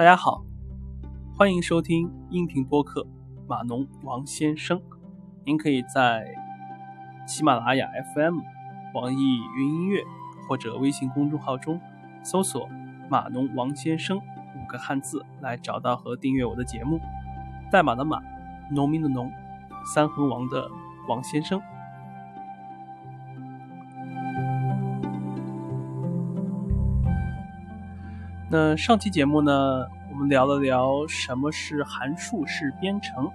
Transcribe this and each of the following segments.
大家好，欢迎收听音频播客码农王先生。您可以在喜马拉雅 FM、网易云音乐或者微信公众号中搜索“码农王先生”五个汉字来找到和订阅我的节目。代码的码，农民的农，三横王的王先生。那上期节目呢，我们聊了聊什么是函数式编程，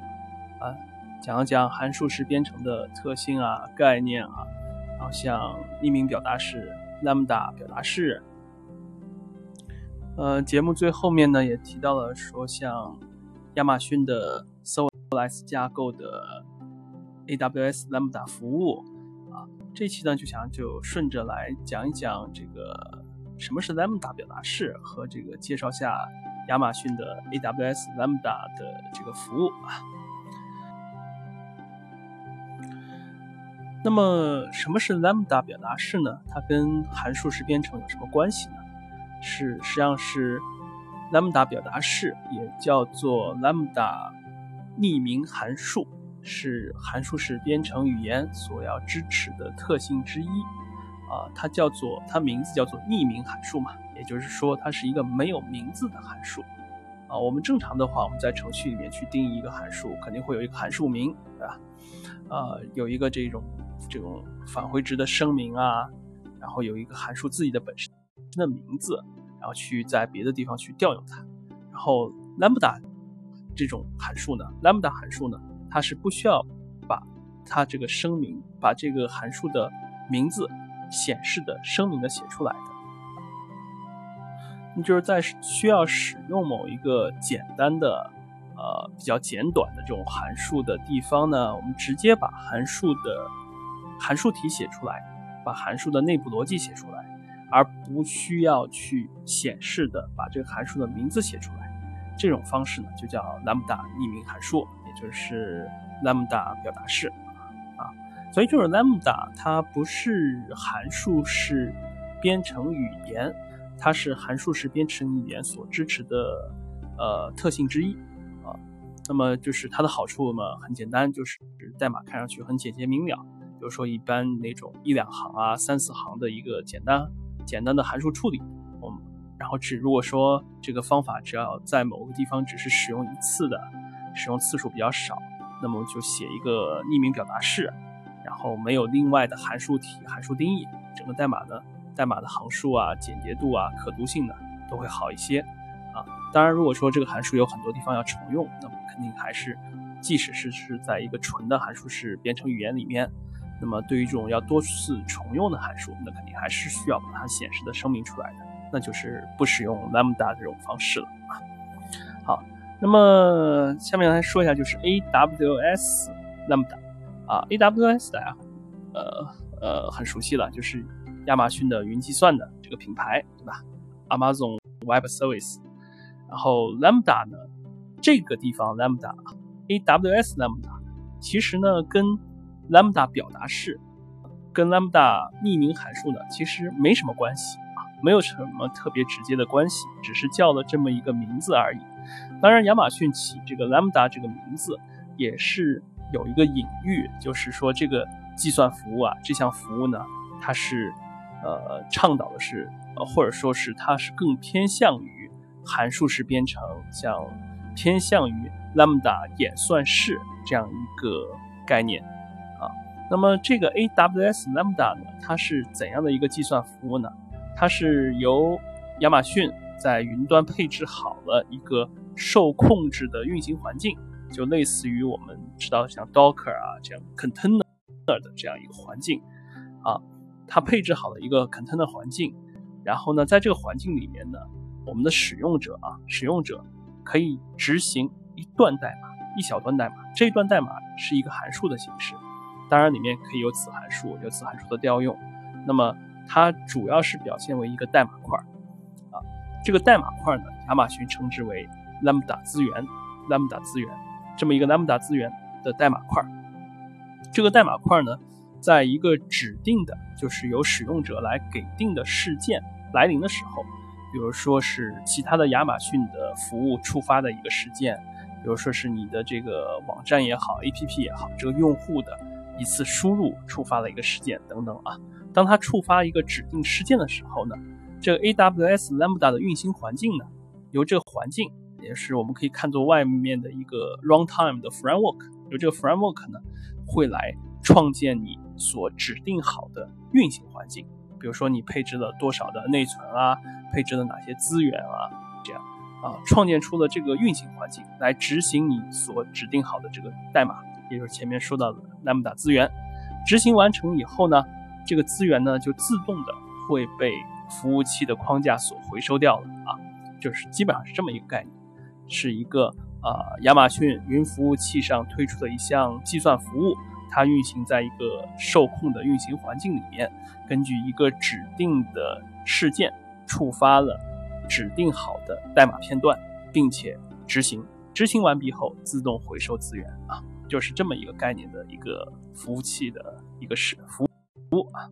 啊，讲了讲函数式编程的特性啊、概念啊，然后像匿名表达式、lambda 表达式，呃，节目最后面呢也提到了说，像亚马逊的 Serverless 架构的 AWS lambda 服务，啊，这期呢就想就顺着来讲一讲这个。什么是 Lambda 表达式？和这个介绍下亚马逊的 AWS Lambda 的这个服务啊。那么什么是 Lambda 表达式呢？它跟函数式编程有什么关系呢？是实际上是 Lambda 表达式，也叫做 Lambda 匿名函数，是函数式编程语言所要支持的特性之一。啊，它叫做它名字叫做匿名函数嘛，也就是说它是一个没有名字的函数。啊，我们正常的话，我们在程序里面去定义一个函数，肯定会有一个函数名，对吧？呃，有一个这种这种返回值的声明啊，然后有一个函数自己的本身的名字，然后去在别的地方去调用它。然后 lambda 这种函数呢，lambda 函数呢，它是不需要把它这个声明，把这个函数的名字。显示的声明的写出来的，你就是在需要使用某一个简单的、呃比较简短的这种函数的地方呢，我们直接把函数的函数体写出来，把函数的内部逻辑写出来，而不需要去显示的把这个函数的名字写出来。这种方式呢，就叫 lambda 匿名函数，也就是 lambda 表达式。所以就是 Lambda，它不是函数式编程语言，它是函数式编程语言所支持的呃特性之一啊。那么就是它的好处呢，很简单，就是代码看上去很简洁明了。比如说一般那种一两行啊、三四行的一个简单简单的函数处理，我们然后只如果说这个方法只要在某个地方只是使用一次的，使用次数比较少，那么就写一个匿名表达式。哦没有另外的函数体、函数定义，整个代码呢，代码的行数啊、简洁度啊、可读性呢都会好一些啊。当然，如果说这个函数有很多地方要重用，那么肯定还是，即使是是在一个纯的函数式编程语言里面，那么对于这种要多次重用的函数，那肯定还是需要把它显示的声明出来的，那就是不使用 lambda 这种方式了啊。好，那么下面来说一下，就是 AWS lambda。啊，AWS 大家呃呃很熟悉了，就是亚马逊的云计算的这个品牌，对吧？Amazon Web Service。然后 Lambda 呢，这个地方 Lambda，AWS Lambda，其实呢跟 Lambda 表达式，跟 Lambda 匿名函数呢其实没什么关系啊，没有什么特别直接的关系，只是叫了这么一个名字而已。当然，亚马逊起这个 Lambda 这个名字也是。有一个隐喻，就是说这个计算服务啊，这项服务呢，它是呃倡导的是呃或者说是它是更偏向于函数式编程，像偏向于 Lambda 演算式这样一个概念啊。那么这个 AWS Lambda 呢，它是怎样的一个计算服务呢？它是由亚马逊在云端配置好了一个受控制的运行环境。就类似于我们知道像 Docker 啊这样 container 的这样一个环境啊，它配置好了一个 container 环境，然后呢，在这个环境里面呢，我们的使用者啊，使用者可以执行一段代码，一小段代码，这一段代码是一个函数的形式，当然里面可以有子函数，有子函数的调用，那么它主要是表现为一个代码块啊，这个代码块呢，亚马逊称之为 Lambda 资源，Lambda 资源。这么一个 Lambda 资源的代码块，这个代码块呢，在一个指定的，就是由使用者来给定的事件来临的时候，比如说是其他的亚马逊的服务触发的一个事件，比如说是你的这个网站也好，APP 也好，这个用户的一次输入触发了一个事件等等啊。当它触发一个指定事件的时候呢，这个 AWS Lambda 的运行环境呢，由这个环境也是我们可以看作外面的一个 runtime 的 framework，由这个 framework 呢会来创建你所指定好的运行环境。比如说你配置了多少的内存啊，配置了哪些资源啊，这样啊，创建出了这个运行环境来执行你所指定好的这个代码，也就是前面说到的 Lambda 资源。执行完成以后呢，这个资源呢就自动的会被服务器的框架所回收掉了啊，就是基本上是这么一个概念，是一个啊亚马逊云服务器上推出的一项计算服务。它运行在一个受控的运行环境里面，根据一个指定的事件触发了指定好的代码片段，并且执行。执行完毕后自动回收资源啊，就是这么一个概念的一个服务器的一个是服务啊。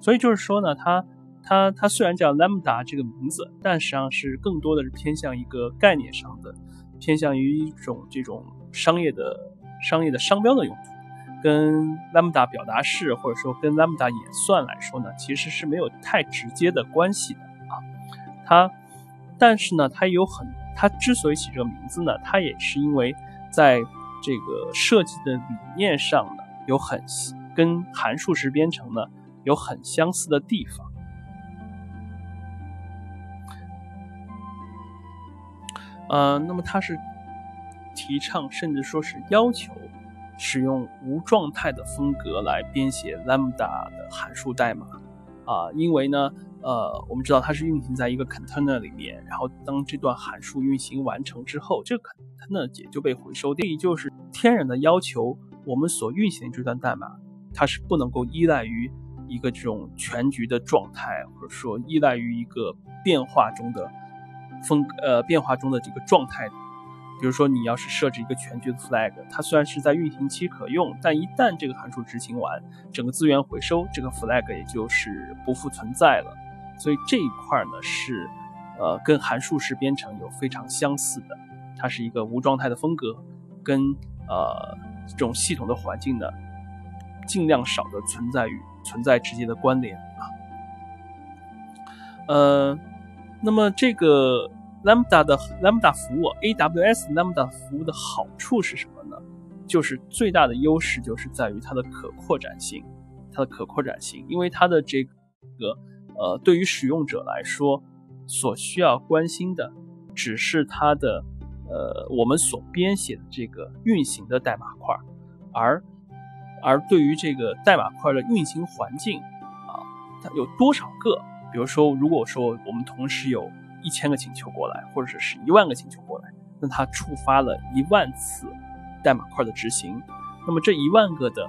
所以就是说呢，它它它虽然叫 Lambda 这个名字，但实际上是更多的是偏向一个概念上的，偏向于一种这种商业的商业的商标的用途。跟 Lambda 表达式或者说跟 Lambda 演算来说呢，其实是没有太直接的关系的啊。它，但是呢，它有很，它之所以起这个名字呢，它也是因为在这个设计的理念上呢，有很跟函数式编程呢有很相似的地方。呃，那么它是提倡，甚至说是要求。使用无状态的风格来编写 Lambda 的函数代码，啊，因为呢，呃，我们知道它是运行在一个 container 里面，然后当这段函数运行完成之后，这个 container 也就被回收掉。也就是天然的要求，我们所运行的这段代码，它是不能够依赖于一个这种全局的状态，或者说依赖于一个变化中的风，呃，变化中的这个状态。比如说，你要是设置一个全局的 flag，它虽然是在运行期可用，但一旦这个函数执行完，整个资源回收，这个 flag 也就是不复存在了。所以这一块呢是，呃，跟函数式编程有非常相似的，它是一个无状态的风格，跟呃这种系统的环境呢，尽量少的存在于存在直接的关联啊。呃，那么这个。Lambda 的 Lambda 服务，AWS Lambda 服务的好处是什么呢？就是最大的优势就是在于它的可扩展性，它的可扩展性，因为它的这个呃，对于使用者来说，所需要关心的只是它的呃，我们所编写的这个运行的代码块，而而对于这个代码块的运行环境啊，它有多少个？比如说，如果说我们同时有一千个请求过来，或者是是一万个请求过来，那它触发了一万次代码块的执行。那么这一万个的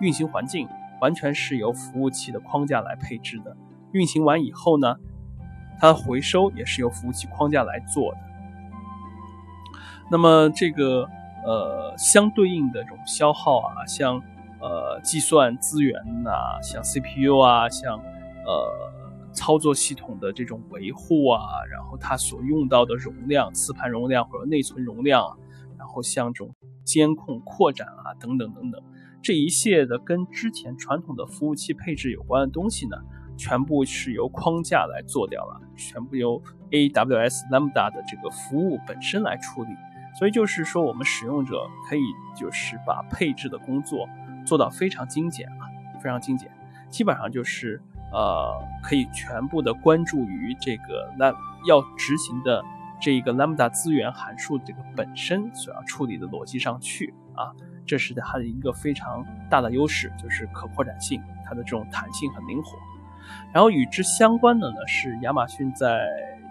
运行环境完全是由服务器的框架来配置的。运行完以后呢，它回收也是由服务器框架来做的。那么这个呃相对应的这种消耗啊，像呃计算资源呐，像 CPU 啊，像呃。操作系统的这种维护啊，然后它所用到的容量、磁盘容量或者内存容量，然后像这种监控扩展啊等等等等，这一系列的跟之前传统的服务器配置有关的东西呢，全部是由框架来做掉了，全部由 AWS Lambda 的这个服务本身来处理。所以就是说，我们使用者可以就是把配置的工作做到非常精简啊，非常精简，基本上就是。呃，可以全部的关注于这个 lam 要执行的这一个 lambda 资源函数这个本身所要处理的逻辑上去啊，这是它的一个非常大的优势，就是可扩展性，它的这种弹性很灵活。然后与之相关的呢，是亚马逊在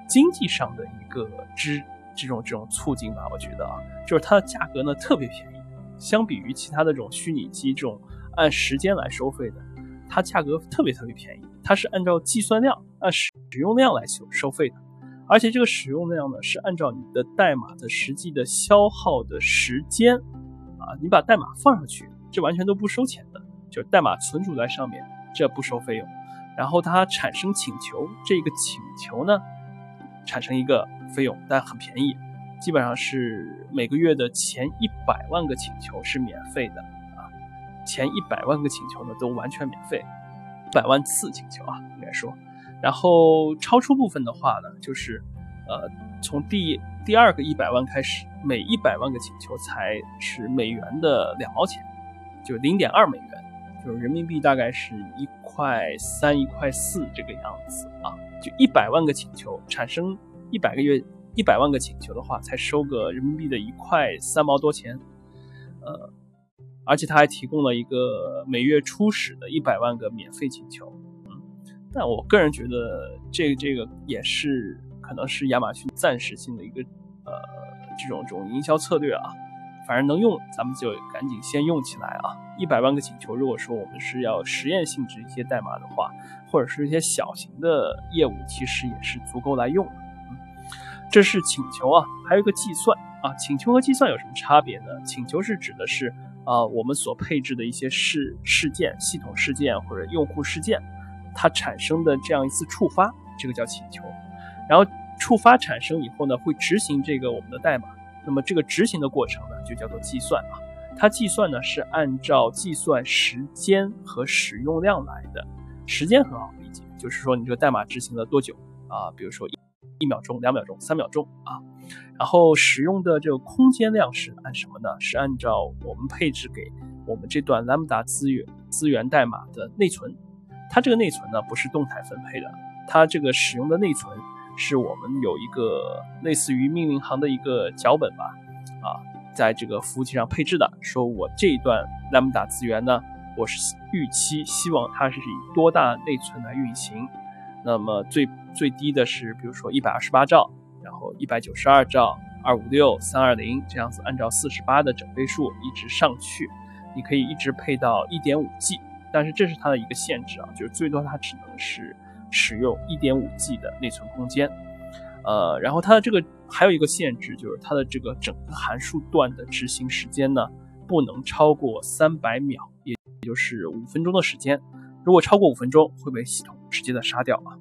经济上的一个支这种这种促进吧，我觉得啊，就是它的价格呢特别便宜，相比于其他的这种虚拟机这种按时间来收费的，它价格特别特别便宜。它是按照计算量、按使用量来收收费的，而且这个使用量呢是按照你的代码的实际的消耗的时间，啊，你把代码放上去，这完全都不收钱的，就是代码存储在上面，这不收费用。然后它产生请求，这个请求呢，产生一个费用，但很便宜，基本上是每个月的前一百万个请求是免费的，前一百万个请求呢都完全免费，百万次请求啊应该说，然后超出部分的话呢，就是呃从第第二个一百万开始，每一百万个请求才是美元的两毛钱，就零点二美元，就是人民币大概是一块三一块四这个样子啊。就一百万个请求产生一百个月一百万个请求的话，才收个人民币的一块三毛多钱，呃，而且他还提供了一个每月初始的一百万个免费请求，嗯，但我个人觉得这这个也是可能是亚马逊暂时性的一个呃这种这种营销策略啊，反正能用咱们就赶紧先用起来啊，一百万个请求，如果说我们是要实验性质一些代码的话。或者是一些小型的业务，其实也是足够来用的。这是请求啊，还有一个计算啊。请求和计算有什么差别呢？请求是指的是啊，我们所配置的一些事事件、系统事件或者用户事件，它产生的这样一次触发，这个叫请求。然后触发产生以后呢，会执行这个我们的代码。那么这个执行的过程呢，就叫做计算啊。它计算呢是按照计算时间和使用量来的。时间很好理解，就是说你这个代码执行了多久啊？比如说一秒钟、两秒钟、三秒钟啊。然后使用的这个空间量是按什么呢？是按照我们配置给我们这段 Lambda 资源资源代码的内存。它这个内存呢不是动态分配的，它这个使用的内存是我们有一个类似于命令行的一个脚本吧，啊，在这个服务器上配置的，说我这一段 Lambda 资源呢。我是预期希望它是以多大内存来运行，那么最最低的是比如说一百二十八兆，然后一百九十二兆、二五六、三二零这样子，按照四十八的整倍数一直上去，你可以一直配到一点五 G，但是这是它的一个限制啊，就是最多它只能是使用一点五 G 的内存空间，呃，然后它的这个还有一个限制，就是它的这个整个函数段的执行时间呢，不能超过三百秒，也。就是五分钟的时间，如果超过五分钟，会被系统直接的杀掉啊。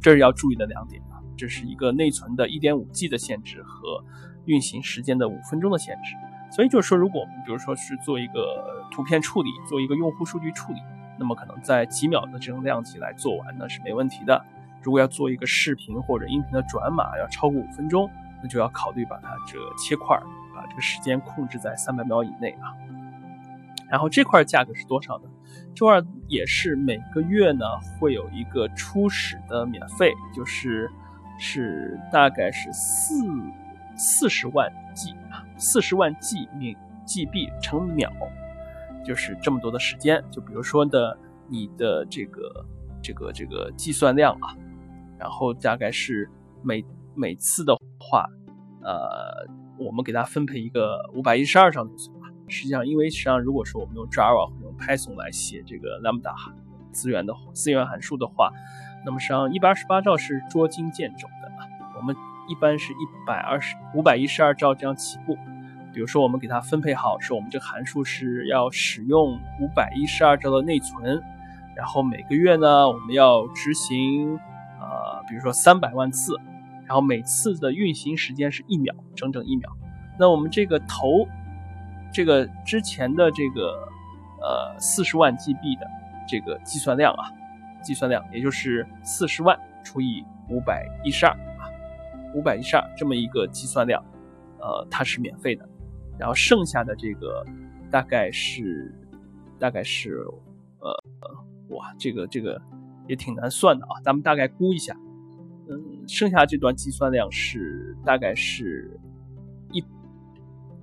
这是要注意的两点。这是一个内存的 1.5G 的限制和运行时间的五分钟的限制。所以就是说，如果我们比如说是做一个图片处理，做一个用户数据处理，那么可能在几秒的这种量级来做完呢是没问题的。如果要做一个视频或者音频的转码，要超过五分钟，那就要考虑把它这切块，把这个时间控制在三百秒以内啊。然后这块价格是多少呢？这块也是每个月呢会有一个初始的免费，就是是大概是四四十万 G 啊，四十万 G 米 GB 乘秒，就是这么多的时间。就比如说的你的这个这个这个计算量啊，然后大概是每每次的话，呃，我们给它分配一个五百一十二兆内存。实际上，因为实际上，如果说我们用 Java 或者用 Python 来写这个 Lambda 资源的资源函数的话，那么实际上一百二十八兆是捉襟见肘的啊。我们一般是一百二十五百一十二兆这样起步。比如说，我们给它分配好，说我们这个函数是要使用五百一十二兆的内存，然后每个月呢，我们要执行呃，比如说三百万次，然后每次的运行时间是一秒，整整一秒。那我们这个头。这个之前的这个呃四十万 GB 的这个计算量啊，计算量也就是四十万除以五百一十二啊，五百一十二这么一个计算量，呃，它是免费的。然后剩下的这个大概是大概是呃哇，这个这个也挺难算的啊，咱们大概估一下，嗯，剩下这段计算量是大概是一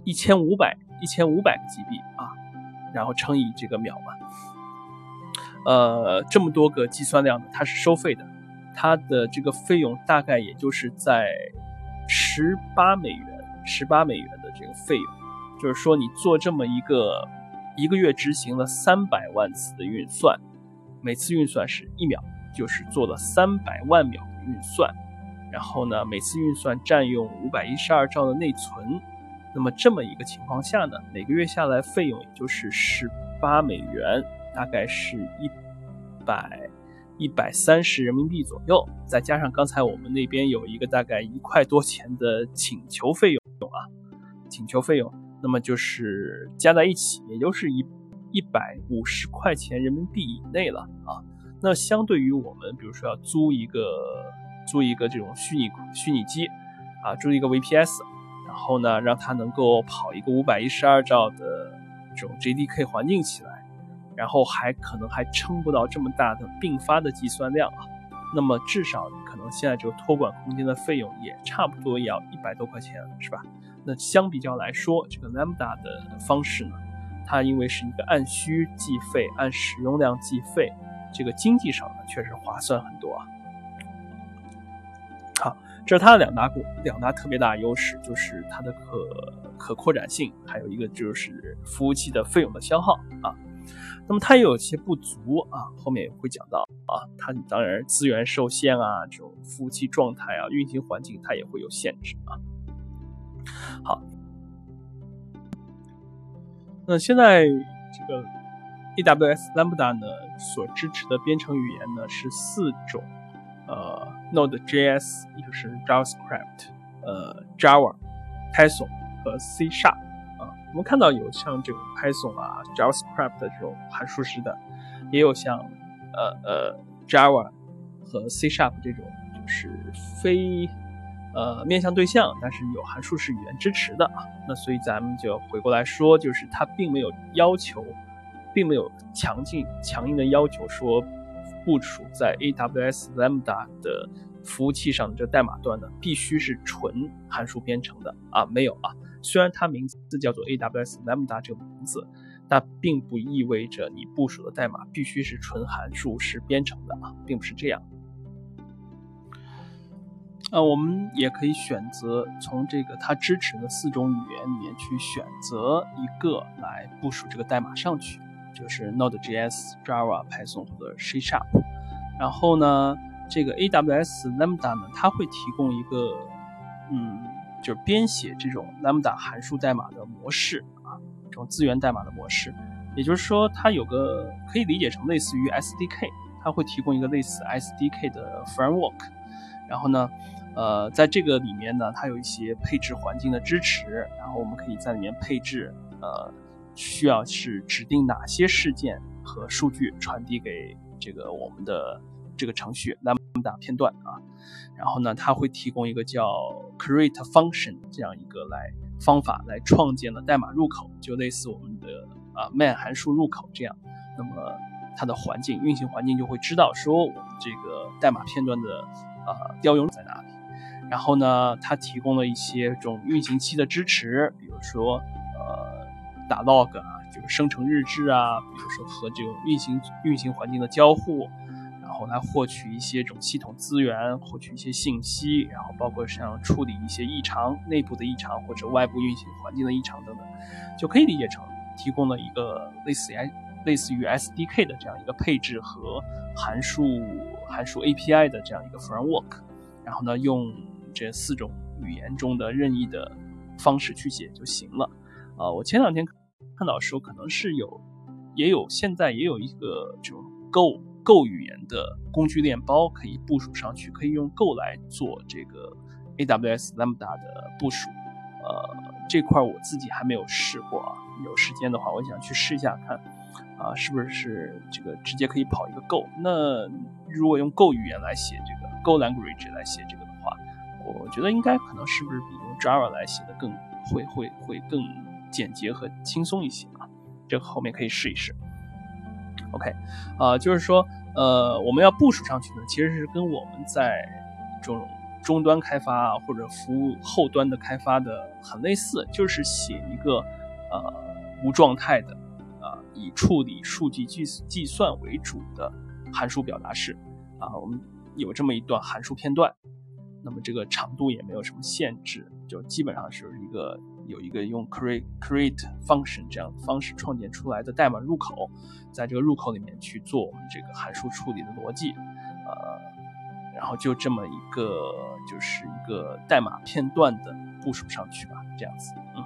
一千五百。一千五百个 GB 啊，然后乘以这个秒嘛，呃，这么多个计算量呢，它是收费的，它的这个费用大概也就是在十八美元，十八美元的这个费用，就是说你做这么一个一个月执行了三百万次的运算，每次运算是一秒，就是做了三百万秒的运算，然后呢，每次运算占用五百一十二兆的内存。那么这么一个情况下呢，每个月下来费用也就是十八美元，大概是一百一百三十人民币左右，再加上刚才我们那边有一个大概一块多钱的请求费用啊，请求费用，那么就是加在一起，也就是一一百五十块钱人民币以内了啊。那相对于我们，比如说要租一个租一个这种虚拟虚拟机啊，租一个 VPS，然后呢，让它能够跑一个五百一十二兆的这种 JDK 环境起来，然后还可能还撑不到这么大的并发的计算量啊。那么至少可能现在这个托管空间的费用也差不多要一百多块钱，是吧？那相比较来说，这个 Lambda 的方式呢，它因为是一个按需计费、按使用量计费。这个经济上呢，确实划算很多啊。好，这是它的两大两大特别大的优势，就是它的可可扩展性，还有一个就是服务器的费用的消耗啊。那么它也有些不足啊，后面也会讲到啊。它当然资源受限啊，这种服务器状态啊，运行环境它也会有限制啊。好，那现在这个。AWS Lambda 呢所支持的编程语言呢是四种，呃，Node.js，也就是 JavaScript，呃，Java、Python 和 C# 啊。我们看到有像这个 Python 啊、JavaScript 的这种函数式的，也有像呃呃 Java 和 C Sharp 这种就是非呃面向对象，但是有函数式语言支持的啊。那所以咱们就回过来说，就是它并没有要求。并没有强劲、强硬的要求说，部署在 AWS Lambda 的服务器上的这代码段呢，必须是纯函数编程的啊，没有啊。虽然它名字叫做 AWS Lambda 这个名字，但并不意味着你部署的代码必须是纯函数式编程的啊，并不是这样。呃，我们也可以选择从这个它支持的四种语言里面去选择一个来部署这个代码上去。就是 Node.js、Java、Python 或者 C#，然后呢，这个 AWS Lambda 呢，它会提供一个，嗯，就是编写这种 Lambda 函数代码的模式啊，这种资源代码的模式。也就是说，它有个可以理解成类似于 SDK，它会提供一个类似 SDK 的 framework。然后呢，呃，在这个里面呢，它有一些配置环境的支持，然后我们可以在里面配置，呃。需要是指定哪些事件和数据传递给这个我们的这个程序 Lambda 片段啊，然后呢，它会提供一个叫 create function 这样一个来方法来创建了代码入口，就类似我们的啊 main 函数入口这样。那么它的环境运行环境就会知道说我们这个代码片段的啊调用在哪里。然后呢，它提供了一些这种运行期的支持，比如说呃。打 log 啊，就是生成日志啊，比如说和这种运行运行环境的交互，然后来获取一些这种系统资源，获取一些信息，然后包括像处理一些异常、内部的异常或者外部运行环境的异常等等，就可以理解成提供了一个类似于类似于 SDK 的这样一个配置和函数函数 API 的这样一个 framework，然后呢，用这四种语言中的任意的方式去写就行了。啊，我前两天看到说，可能是有，也有现在也有一个这种 Go Go 语言的工具链包可以部署上去，可以用 Go 来做这个 AWS Lambda 的部署。呃，这块我自己还没有试过啊，有时间的话，我想去试一下看，啊，是不是这个直接可以跑一个 Go？那如果用 Go 语言来写这个 Go language 来写这个的话，我觉得应该可能是不是比用 Java 来写的更会会会更。简洁和轻松一些啊，这个后面可以试一试。OK，啊，就是说，呃，我们要部署上去呢，其实是跟我们在这种终端开发，或者服务后端的开发的很类似，就是写一个呃无状态的啊，以处理数据计计算为主的函数表达式啊，我们有这么一段函数片段，那么这个长度也没有什么限制，就基本上是一个。有一个用 create create function 这样的方式创建出来的代码入口，在这个入口里面去做我们这个函数处理的逻辑，呃，然后就这么一个就是一个代码片段的部署上去吧，这样子，嗯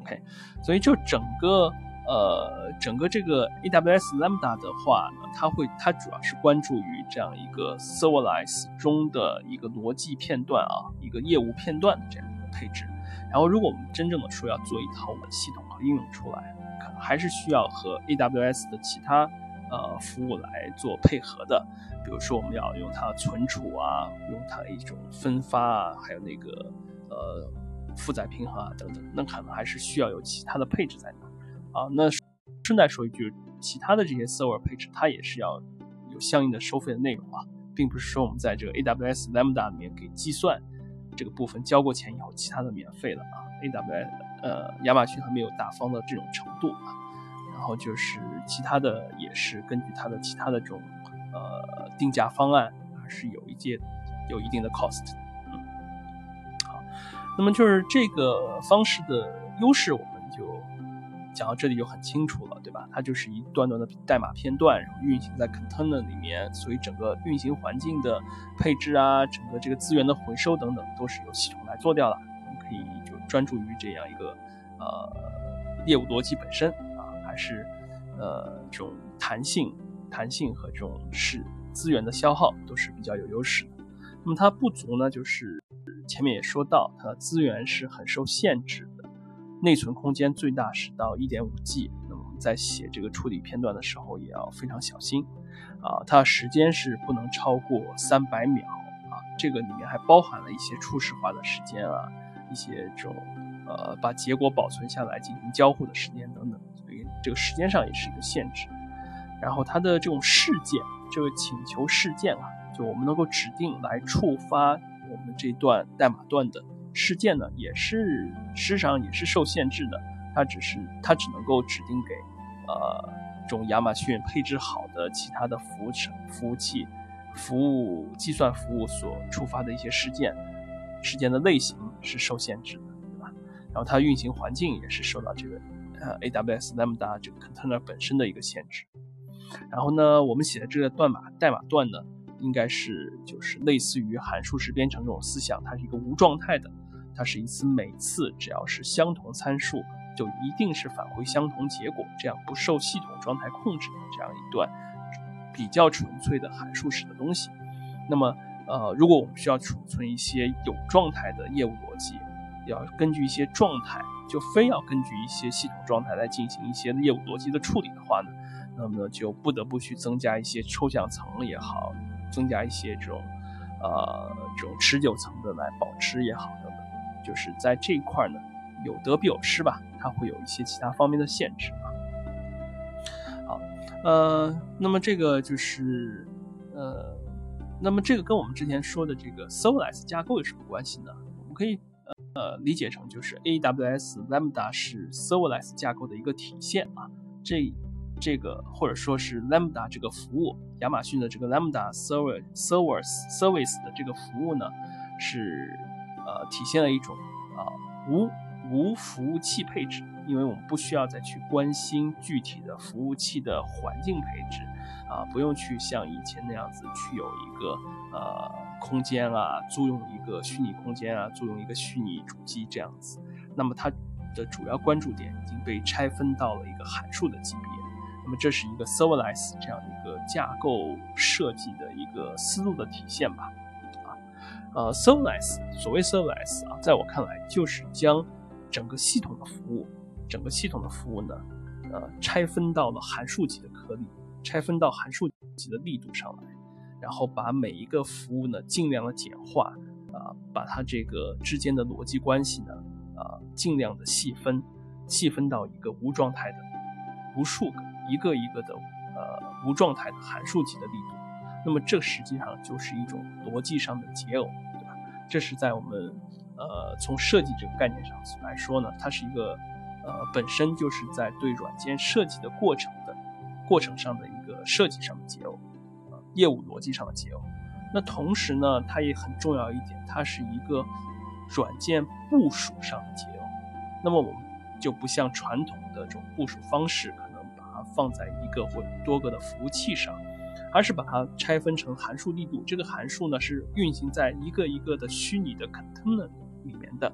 ，OK，所以就整个呃，整个这个 AWS Lambda 的话呢，它会它主要是关注于这样一个 Serverless 中的一个逻辑片段啊，一个业务片段的这样一个配置。然后，如果我们真正的说要做一套系统和应用出来，可能还是需要和 AWS 的其他呃服务来做配合的。比如说，我们要用它存储啊，用它一种分发啊，还有那个呃负载平衡啊等等，那可能还是需要有其他的配置在那儿啊。那顺带说一句，其他的这些 server 配置，它也是要有相应的收费的内容啊，并不是说我们在这个 AWS Lambda 里面给计算。这个部分交过钱以后，其他的免费了啊。AWS 呃，亚马逊还没有大方到这种程度啊。然后就是其他的也是根据它的其他的这种呃定价方案，还是有一些有一定的 cost。嗯，好，那么就是这个方式的优势，我们就。讲到这里就很清楚了，对吧？它就是一段段的代码片段，然后运行在 container 里面，所以整个运行环境的配置啊，整个这个资源的回收等等，都是由系统来做掉了。我们可以就专注于这样一个呃业务逻辑本身啊，还是呃这种弹性、弹性和这种是资源的消耗都是比较有优势的。那么它不足呢，就是前面也说到，它的资源是很受限制。内存空间最大是到一点五 G，那么我们在写这个处理片段的时候也要非常小心，啊，它时间是不能超过三百秒啊，这个里面还包含了一些初始化的时间啊，一些这种呃把结果保存下来进行交互的时间等等，所以这个时间上也是一个限制。然后它的这种事件，这个请求事件啊，就我们能够指定来触发我们这段代码段的。事件呢，也是实际上也是受限制的，它只是它只能够指定给，呃，这种亚马逊配置好的其他的服务器、服务器、服务计算服务所触发的一些事件，事件的类型是受限制的，对吧？然后它运行环境也是受到这个呃 AWS Lambda 这个 container 本身的一个限制。然后呢，我们写的这个段码代码段呢，应该是就是类似于函数式编程这种思想，它是一个无状态的。它是一次每次只要是相同参数，就一定是返回相同结果，这样不受系统状态控制的这样一段比较纯粹的函数式的东西。那么，呃，如果我们需要储存一些有状态的业务逻辑，要根据一些状态，就非要根据一些系统状态来进行一些业务逻辑的处理的话呢，那么呢就不得不去增加一些抽象层也好，增加一些这种呃这种持久层的来保持也好。就是在这一块呢，有得必有失吧，它会有一些其他方面的限制啊。好，呃，那么这个就是，呃，那么这个跟我们之前说的这个 Serverless 架构有什么关系呢？我们可以呃理解成就是 AWS Lambda 是 Serverless 架构的一个体现啊。这这个或者说是 Lambda 这个服务，亚马逊的这个 Lambda Server Service Service 的这个服务呢是。呃，体现了一种啊无无服务器配置，因为我们不需要再去关心具体的服务器的环境配置，啊，不用去像以前那样子去有一个呃空间啊，租用一个虚拟空间啊，租用一个虚拟主机这样子。那么它的主要关注点已经被拆分到了一个函数的级别。那么这是一个 serverless 这样一个架构设计的一个思路的体现吧。呃，serverless，所谓 serverless 啊，在我看来就是将整个系统的服务，整个系统的服务呢，呃，拆分到了函数级的颗粒，拆分到函数级的力度上来，然后把每一个服务呢尽量的简化，啊，把它这个之间的逻辑关系呢，啊，尽量的细分，细分到一个无状态的无数个一个一个的呃无状态的函数级的力度，那么这实际上就是一种逻辑上的解耦。这是在我们，呃，从设计这个概念上来说呢，它是一个，呃，本身就是在对软件设计的过程的过程上的一个设计上的解耦，呃，业务逻辑上的解耦。那同时呢，它也很重要一点，它是一个软件部署上的解耦。那么我们就不像传统的这种部署方式，可能把它放在一个或多个的服务器上。而是把它拆分成函数力度，这个函数呢是运行在一个一个的虚拟的 container 里面的，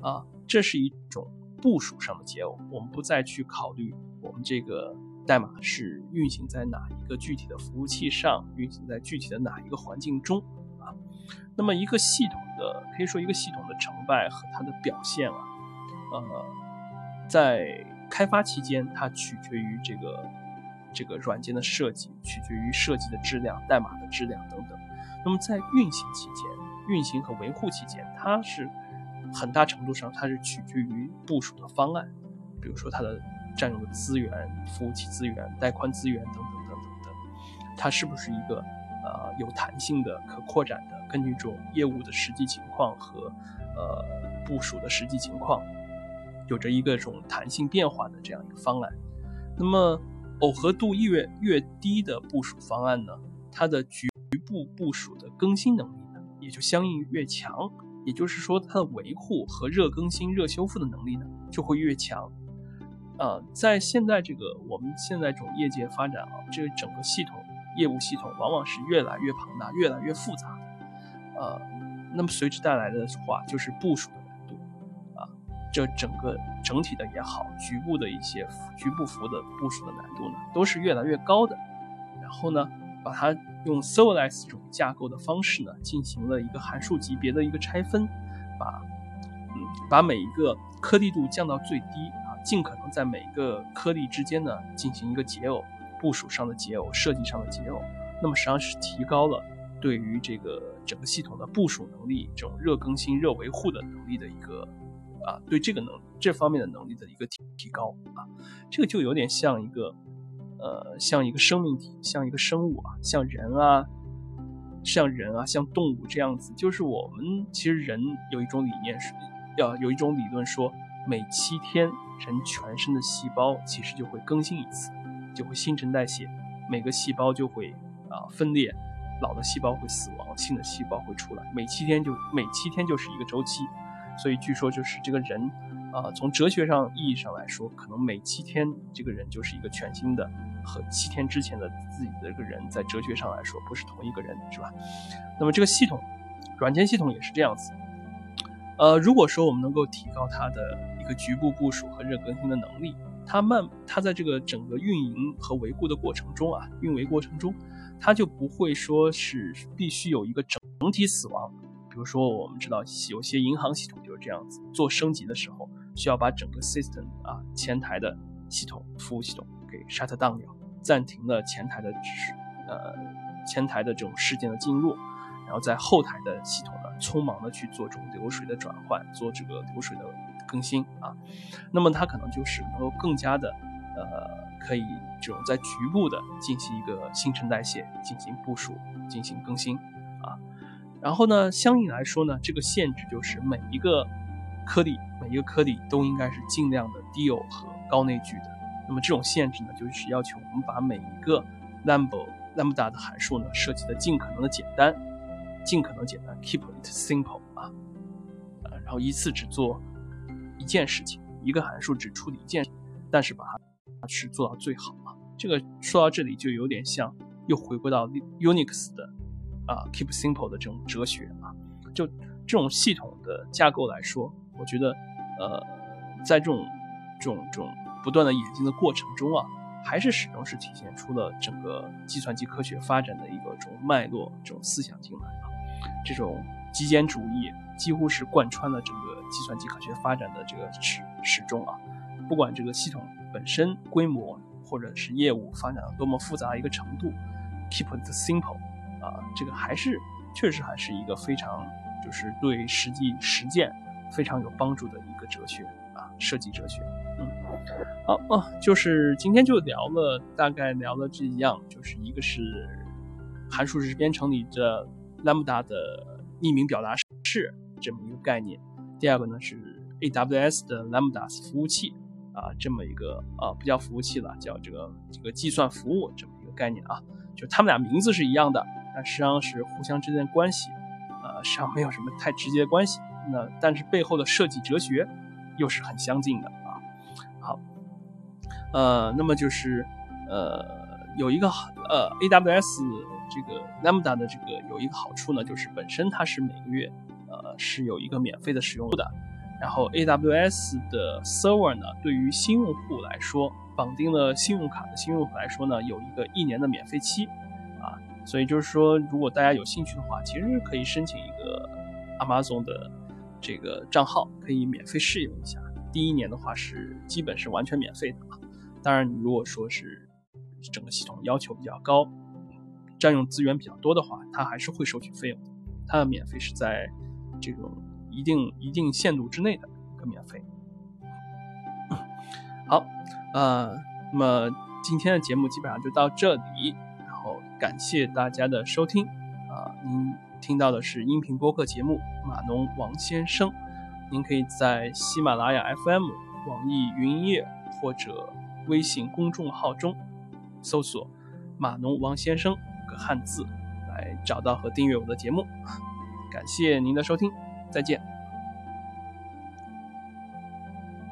啊，这是一种部署上的解耦，我们不再去考虑我们这个代码是运行在哪一个具体的服务器上，运行在具体的哪一个环境中啊。那么一个系统的，可以说一个系统的成败和它的表现啊，呃，在开发期间，它取决于这个这个软件的设计，取决于设计的质量、代码的质量等等。那么在运行期间，运行和维护期间，它是很大程度上它是取决于部署的方案，比如说它的占用的资源、服务器资源、带宽资源等等等等等，它是不是一个呃有弹性的、可扩展的，根据这种业务的实际情况和呃部署的实际情况。有着一个这种弹性变化的这样一个方案，那么耦合度越越低的部署方案呢，它的局部部署的更新能力呢，也就相应越强。也就是说，它的维护和热更新、热修复的能力呢，就会越强。啊，在现在这个我们现在这种业界发展啊，这个整个系统业务系统往往是越来越庞大、越来越复杂。呃，那么随之带来的话，就是部署。这整个整体的也好，局部的一些局部服的部署的难度呢，都是越来越高的。然后呢，把它用 serverless 这种架构的方式呢，进行了一个函数级别的一个拆分，把嗯把每一个颗粒度降到最低啊，尽可能在每一个颗粒之间呢进行一个解耦，部署上的解耦，设计上的解耦。那么实际上是提高了对于这个整个系统的部署能力，这种热更新、热维护的能力的一个。啊，对这个能这方面的能力的一个提提高啊，这个就有点像一个，呃，像一个生命体，像一个生物啊，像人啊，像人啊，像动物这样子。就是我们其实人有一种理念是，要有一种理论说，每七天人全身的细胞其实就会更新一次，就会新陈代谢，每个细胞就会啊分裂，老的细胞会死亡，新的细胞会出来，每七天就每七天就是一个周期。所以据说就是这个人，啊，从哲学上意义上来说，可能每七天这个人就是一个全新的，和七天之前的自己的这个人，在哲学上来说不是同一个人，是吧？那么这个系统，软件系统也是这样子。呃，如果说我们能够提高它的一个局部部署和热更新的能力，它慢，它在这个整个运营和维护的过程中啊，运维过程中，它就不会说是必须有一个整体死亡。比如说，我们知道有些银行系统这样子，做升级的时候需要把整个 system 啊前台的系统服务系统给 shut down 掉，暂停了前台的呃前台的这种事件的进入，然后在后台的系统呢匆忙的去做这种流水的转换，做这个流水的更新啊，那么它可能就是能够更加的呃可以这种在局部的进行一个新陈代谢，进行部署，进行更新啊。然后呢，相应来说呢，这个限制就是每一个颗粒，每一个颗粒都应该是尽量的低耦和高内聚的。那么这种限制呢，就是要求我们把每一个 lambda lambda 的函数呢设计的尽可能的简单，尽可能简单，keep it simple 啊，呃，然后一次只做一件事情，一个函数只处理一件，但是把它去做到最好啊。这个说到这里就有点像又回归到 Unix 的。啊，keep simple 的这种哲学啊，就这种系统的架构来说，我觉得，呃，在这种这种这种不断的演进的过程中啊，还是始终是体现出了整个计算机科学发展的一个这种脉络、这种思想进来啊。这种极简主义几乎是贯穿了整个计算机科学发展的这个始始终啊。不管这个系统本身规模或者是业务发展到多么复杂一个程度，keep it simple。啊，这个还是确实还是一个非常，就是对实际实践非常有帮助的一个哲学啊，设计哲学。嗯，好啊，就是今天就聊了，大概聊了这一样，就是一个是函数式编程里的 lambda 的匿名表达式这么一个概念，第二个呢是 AWS 的 lambda 服务器啊，这么一个啊不叫服务器了，叫这个这个计算服务这么一个概念啊，就他们俩名字是一样的。但实际上是互相之间的关系，呃，实际上没有什么太直接的关系。那但是背后的设计哲学又是很相近的啊。好，呃，那么就是呃有一个呃 AWS 这个 Lambda 的这个有一个好处呢，就是本身它是每个月呃是有一个免费的使用的。然后 AWS 的 server 呢，对于新用户来说，绑定了信用卡的新用户来说呢，有一个一年的免费期，所以就是说，如果大家有兴趣的话，其实可以申请一个 Amazon 的这个账号，可以免费试用一下。第一年的话是基本是完全免费的啊。当然，如果说是整个系统要求比较高，占用资源比较多的话，它还是会收取费用的。它的免费是在这种。一定一定限度之内的一个免费。好，呃，那么今天的节目基本上就到这里，感谢大家的收听。啊，您听到的是音频播客节目《码农王先生》，您可以在喜马拉雅 FM、网易云音乐或者微信公众号中搜索“码农王先生”五个汉字来找到和订阅我的节目。感谢您的收听。再见。